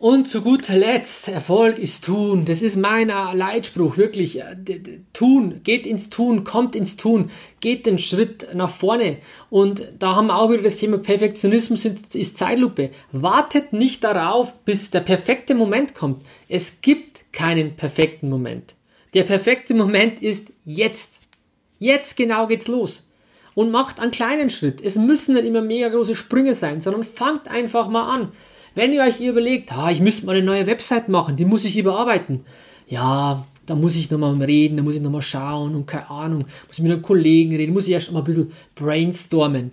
Und zu guter Letzt, Erfolg ist tun. Das ist mein Leitspruch, wirklich. Äh, tun, geht ins Tun, kommt ins Tun, geht den Schritt nach vorne. Und da haben wir auch wieder das Thema Perfektionismus ist Zeitlupe. Wartet nicht darauf, bis der perfekte Moment kommt. Es gibt keinen perfekten Moment. Der perfekte Moment ist jetzt. Jetzt genau geht's los. Und macht einen kleinen Schritt. Es müssen nicht immer mega große Sprünge sein, sondern fangt einfach mal an. Wenn ihr euch überlegt, ah, ich müsste mal eine neue Website machen, die muss ich überarbeiten. Ja, da muss ich nochmal reden, da muss ich nochmal schauen und keine Ahnung, muss ich mit einem Kollegen reden, muss ich erst mal ein bisschen brainstormen.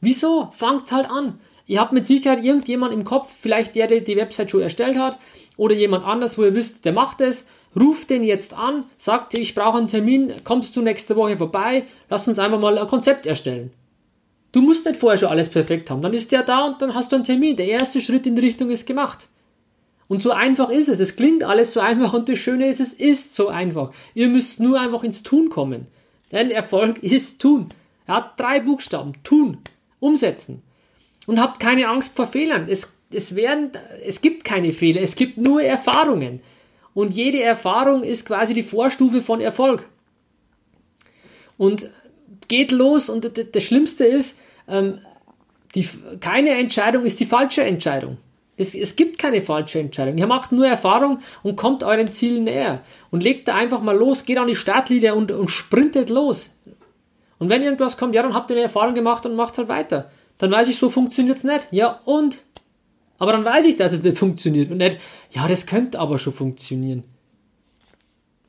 Wieso? Fangt halt an. Ihr habt mit Sicherheit irgendjemand im Kopf, vielleicht der, der die Website schon erstellt hat, oder jemand anders, wo ihr wisst, der macht es. Ruft den jetzt an, sagt, ich brauche einen Termin, kommst du nächste Woche vorbei, lass uns einfach mal ein Konzept erstellen. Du musst nicht vorher schon alles perfekt haben. Dann ist der da und dann hast du einen Termin. Der erste Schritt in die Richtung ist gemacht. Und so einfach ist es. Es klingt alles so einfach und das Schöne ist, es ist so einfach. Ihr müsst nur einfach ins Tun kommen. Denn Erfolg ist tun. Er hat drei Buchstaben. Tun. Umsetzen. Und habt keine Angst vor Fehlern. Es, es, werden, es gibt keine Fehler. Es gibt nur Erfahrungen. Und jede Erfahrung ist quasi die Vorstufe von Erfolg. Und geht los und das Schlimmste ist, ähm, die, keine Entscheidung ist die falsche Entscheidung. Es, es, gibt keine falsche Entscheidung. Ihr macht nur Erfahrung und kommt euren Zielen näher. Und legt da einfach mal los, geht an die Startlinie und, und sprintet los. Und wenn irgendwas kommt, ja, dann habt ihr eine Erfahrung gemacht und macht halt weiter. Dann weiß ich, so funktioniert es nicht. Ja, und? Aber dann weiß ich, dass es nicht funktioniert. Und nicht, ja, das könnte aber schon funktionieren.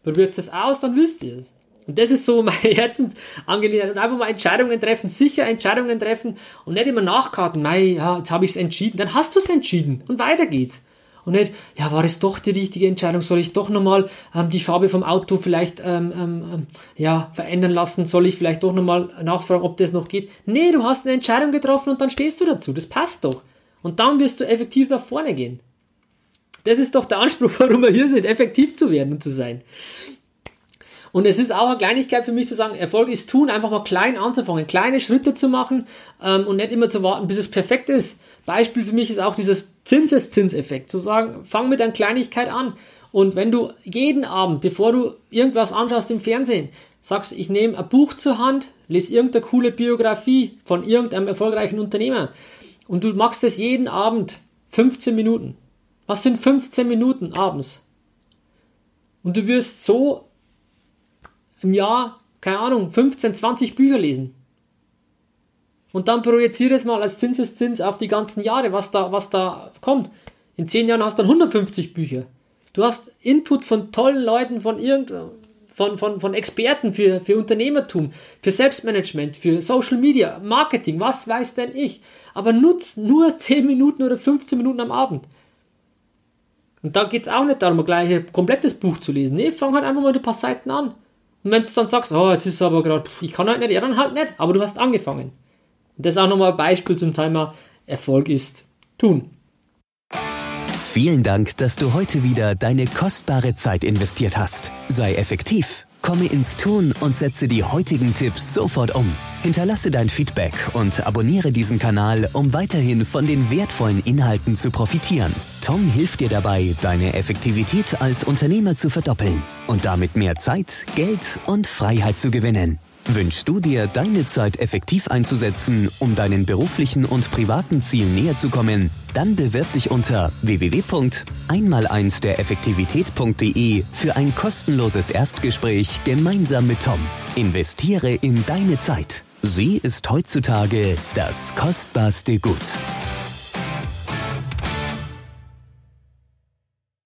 Probiert es aus, dann wisst ihr es. Und das ist so meine Herzensangelegenheit. Einfach mal Entscheidungen treffen, sicher Entscheidungen treffen und nicht immer nachkarten, mei, ja, jetzt habe ich es entschieden. Dann hast du es entschieden und weiter geht's. Und nicht, ja, war es doch die richtige Entscheidung? Soll ich doch nochmal ähm, die Farbe vom Auto vielleicht ähm, ähm, ähm, ja, verändern lassen? Soll ich vielleicht doch nochmal nachfragen, ob das noch geht? Nee, du hast eine Entscheidung getroffen und dann stehst du dazu. Das passt doch. Und dann wirst du effektiv nach vorne gehen. Das ist doch der Anspruch, warum wir hier sind, effektiv zu werden und zu sein. Und es ist auch eine Kleinigkeit für mich zu sagen, Erfolg ist tun, einfach mal klein anzufangen, kleine Schritte zu machen ähm, und nicht immer zu warten, bis es perfekt ist. Beispiel für mich ist auch dieses Zinseszinseffekt, zu sagen, fang mit einer Kleinigkeit an. Und wenn du jeden Abend, bevor du irgendwas anschaust im Fernsehen, sagst, ich nehme ein Buch zur Hand, lese irgendeine coole Biografie von irgendeinem erfolgreichen Unternehmer und du machst es jeden Abend 15 Minuten. Was sind 15 Minuten abends? Und du wirst so im Jahr, keine Ahnung, 15, 20 Bücher lesen. Und dann projiziere es mal als Zinseszins auf die ganzen Jahre, was da, was da kommt. In 10 Jahren hast du dann 150 Bücher. Du hast Input von tollen Leuten, von irgend, von, von, von Experten für, für Unternehmertum, für Selbstmanagement, für Social Media, Marketing, was weiß denn ich. Aber nutz nur 10 Minuten oder 15 Minuten am Abend. Und da geht es auch nicht darum, gleich ein komplettes Buch zu lesen. Nee, fang halt einfach mal ein paar Seiten an. Und wenn du dann sagst, oh, jetzt ist es aber gerade, ich kann halt nicht, ja, dann halt nicht, aber du hast angefangen. Das ist auch nochmal ein Beispiel zum Thema Erfolg ist tun. Vielen Dank, dass du heute wieder deine kostbare Zeit investiert hast. Sei effektiv, komme ins Tun und setze die heutigen Tipps sofort um. Hinterlasse dein Feedback und abonniere diesen Kanal, um weiterhin von den wertvollen Inhalten zu profitieren. Tom hilft dir dabei, deine Effektivität als Unternehmer zu verdoppeln und damit mehr Zeit, Geld und Freiheit zu gewinnen. Wünschst du dir, deine Zeit effektiv einzusetzen, um deinen beruflichen und privaten Zielen näher zu kommen? Dann bewirb dich unter www.einmal1 der Effektivität.de für ein kostenloses Erstgespräch gemeinsam mit Tom. Investiere in deine Zeit. Sie ist heutzutage das kostbarste Gut.